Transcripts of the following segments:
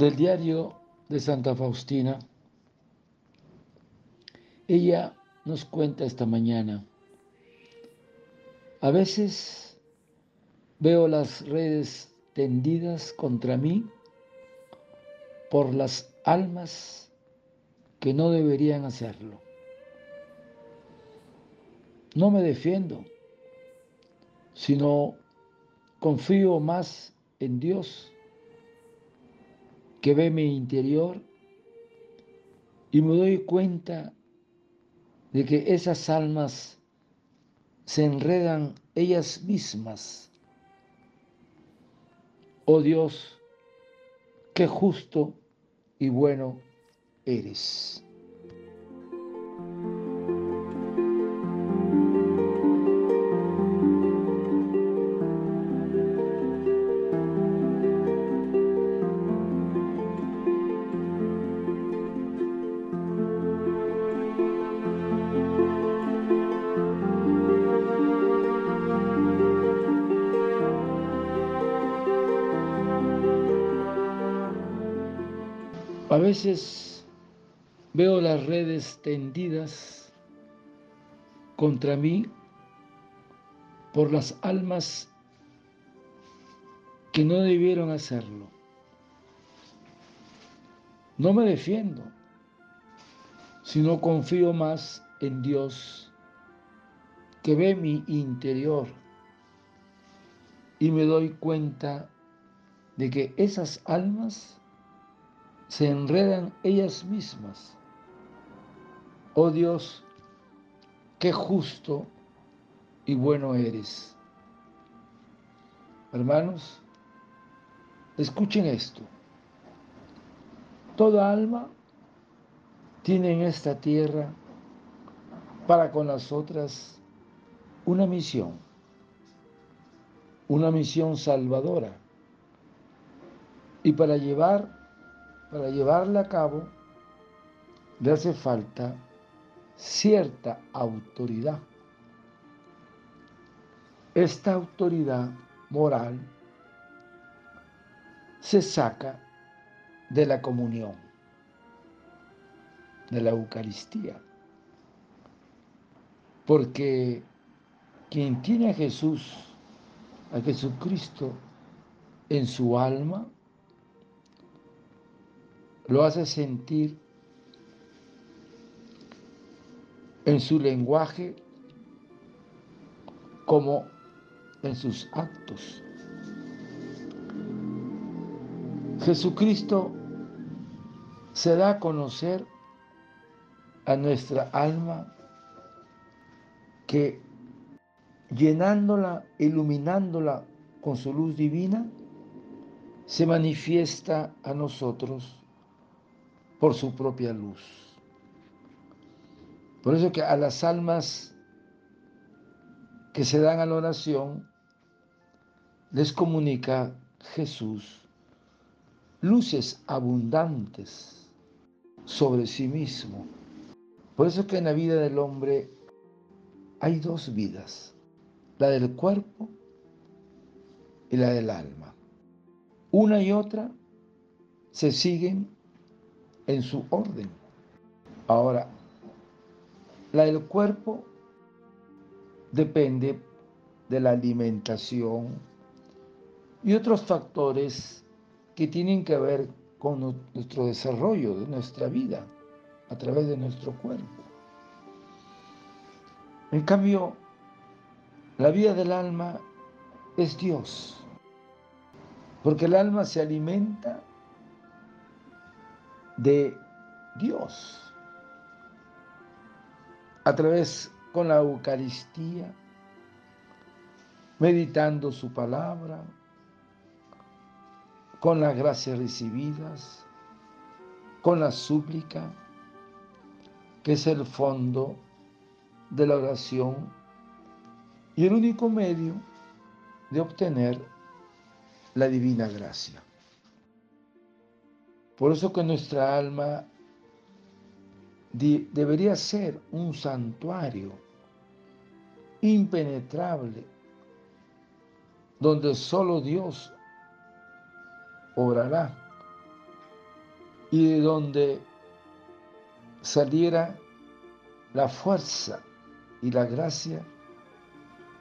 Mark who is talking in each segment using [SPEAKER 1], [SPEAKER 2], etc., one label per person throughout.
[SPEAKER 1] del diario de Santa Faustina. Ella nos cuenta esta mañana. A veces veo las redes tendidas contra mí por las almas que no deberían hacerlo. No me defiendo, sino confío más en Dios que ve mi interior y me doy cuenta de que esas almas se enredan ellas mismas. Oh Dios, qué justo y bueno eres. A veces veo las redes tendidas contra mí por las almas que no debieron hacerlo. No me defiendo, sino confío más en Dios que ve mi interior y me doy cuenta de que esas almas se enredan ellas mismas. Oh Dios, qué justo y bueno eres. Hermanos, escuchen esto. Toda alma tiene en esta tierra para con las otras una misión, una misión salvadora. Y para llevar para llevarla a cabo le hace falta cierta autoridad. Esta autoridad moral se saca de la comunión, de la Eucaristía. Porque quien tiene a Jesús, a Jesucristo en su alma, lo hace sentir en su lenguaje como en sus actos. Jesucristo se da a conocer a nuestra alma que llenándola, iluminándola con su luz divina, se manifiesta a nosotros por su propia luz. Por eso que a las almas que se dan a la oración les comunica Jesús luces abundantes sobre sí mismo. Por eso que en la vida del hombre hay dos vidas, la del cuerpo y la del alma. Una y otra se siguen en su orden. Ahora, la del cuerpo depende de la alimentación y otros factores que tienen que ver con nuestro desarrollo de nuestra vida a través de nuestro cuerpo. En cambio, la vida del alma es Dios, porque el alma se alimenta de Dios a través con la Eucaristía, meditando su palabra, con las gracias recibidas, con la súplica, que es el fondo de la oración y el único medio de obtener la divina gracia. Por eso que nuestra alma debería ser un santuario impenetrable, donde solo Dios obrará y de donde saliera la fuerza y la gracia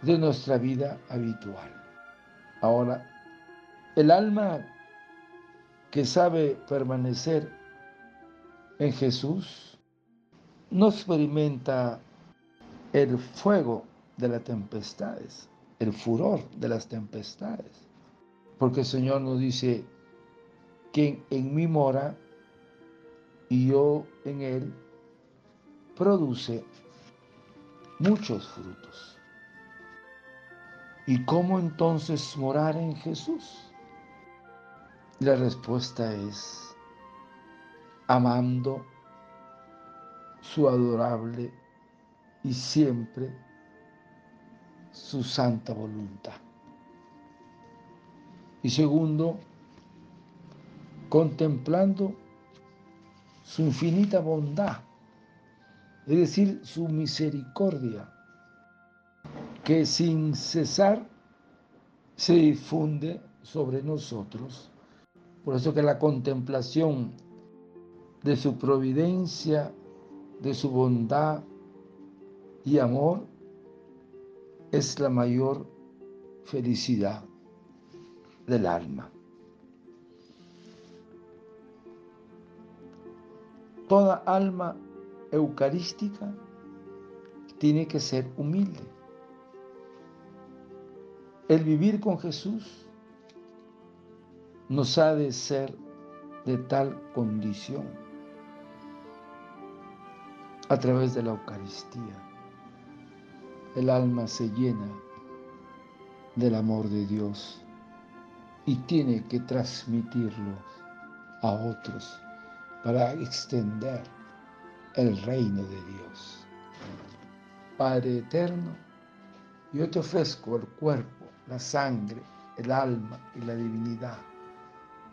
[SPEAKER 1] de nuestra vida habitual. Ahora, el alma que sabe permanecer en Jesús no experimenta el fuego de las tempestades, el furor de las tempestades, porque el Señor nos dice, quien en mí mora y yo en él, produce muchos frutos. ¿Y cómo entonces morar en Jesús? La respuesta es amando su adorable y siempre su santa voluntad. Y segundo, contemplando su infinita bondad, es decir, su misericordia, que sin cesar se difunde sobre nosotros. Por eso que la contemplación de su providencia, de su bondad y amor es la mayor felicidad del alma. Toda alma eucarística tiene que ser humilde. El vivir con Jesús nos ha de ser de tal condición a través de la Eucaristía. El alma se llena del amor de Dios y tiene que transmitirlo a otros para extender el reino de Dios. Padre eterno, yo te ofrezco el cuerpo, la sangre, el alma y la divinidad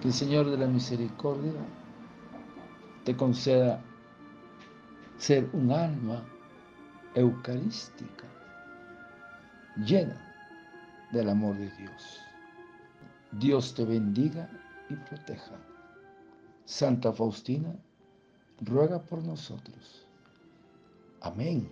[SPEAKER 1] que el Señor de la Misericordia te conceda ser un alma eucarística, llena del amor de Dios. Dios te bendiga y proteja. Santa Faustina, ruega por nosotros. Amén.